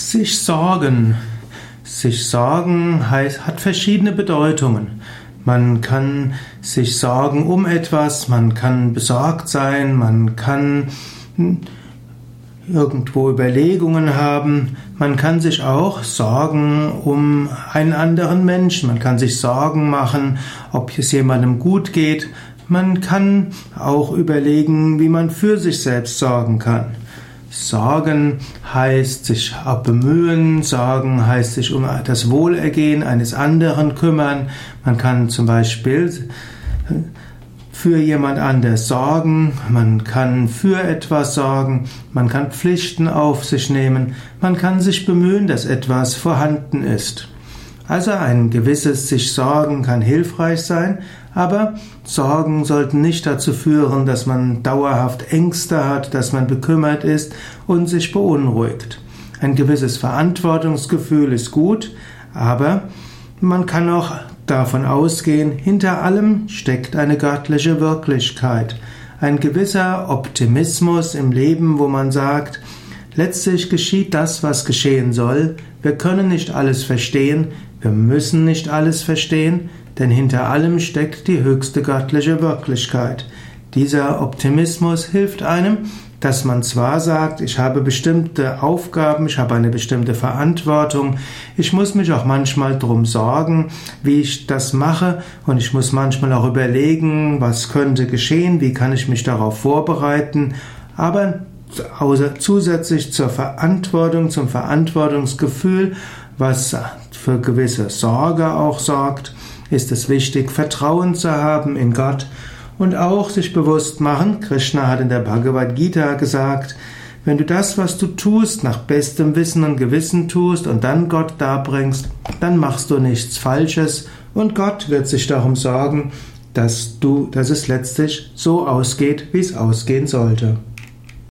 Sich sorgen. Sich sorgen heißt, hat verschiedene Bedeutungen. Man kann sich sorgen um etwas, man kann besorgt sein, man kann irgendwo Überlegungen haben, man kann sich auch sorgen um einen anderen Menschen, man kann sich Sorgen machen, ob es jemandem gut geht, man kann auch überlegen, wie man für sich selbst sorgen kann. Sorgen heißt sich bemühen, Sorgen heißt sich um das Wohlergehen eines anderen kümmern. Man kann zum Beispiel für jemand anders sorgen, man kann für etwas sorgen, man kann Pflichten auf sich nehmen, man kann sich bemühen, dass etwas vorhanden ist. Also ein gewisses sich sorgen kann hilfreich sein, aber Sorgen sollten nicht dazu führen, dass man dauerhaft Ängste hat, dass man bekümmert ist und sich beunruhigt. Ein gewisses Verantwortungsgefühl ist gut, aber man kann auch davon ausgehen, hinter allem steckt eine göttliche Wirklichkeit. Ein gewisser Optimismus im Leben, wo man sagt, letztlich geschieht das, was geschehen soll. Wir können nicht alles verstehen, wir müssen nicht alles verstehen, denn hinter allem steckt die höchste göttliche Wirklichkeit. Dieser Optimismus hilft einem, dass man zwar sagt, ich habe bestimmte Aufgaben, ich habe eine bestimmte Verantwortung, ich muss mich auch manchmal drum sorgen, wie ich das mache und ich muss manchmal auch überlegen, was könnte geschehen, wie kann ich mich darauf vorbereiten, aber zusätzlich zur Verantwortung, zum Verantwortungsgefühl, was für gewisse Sorge auch sorgt, ist es wichtig, Vertrauen zu haben in Gott und auch sich bewusst machen, Krishna hat in der Bhagavad Gita gesagt, wenn du das, was du tust, nach bestem Wissen und Gewissen tust und dann Gott darbringst, dann machst du nichts Falsches und Gott wird sich darum sorgen, dass du, dass es letztlich so ausgeht, wie es ausgehen sollte.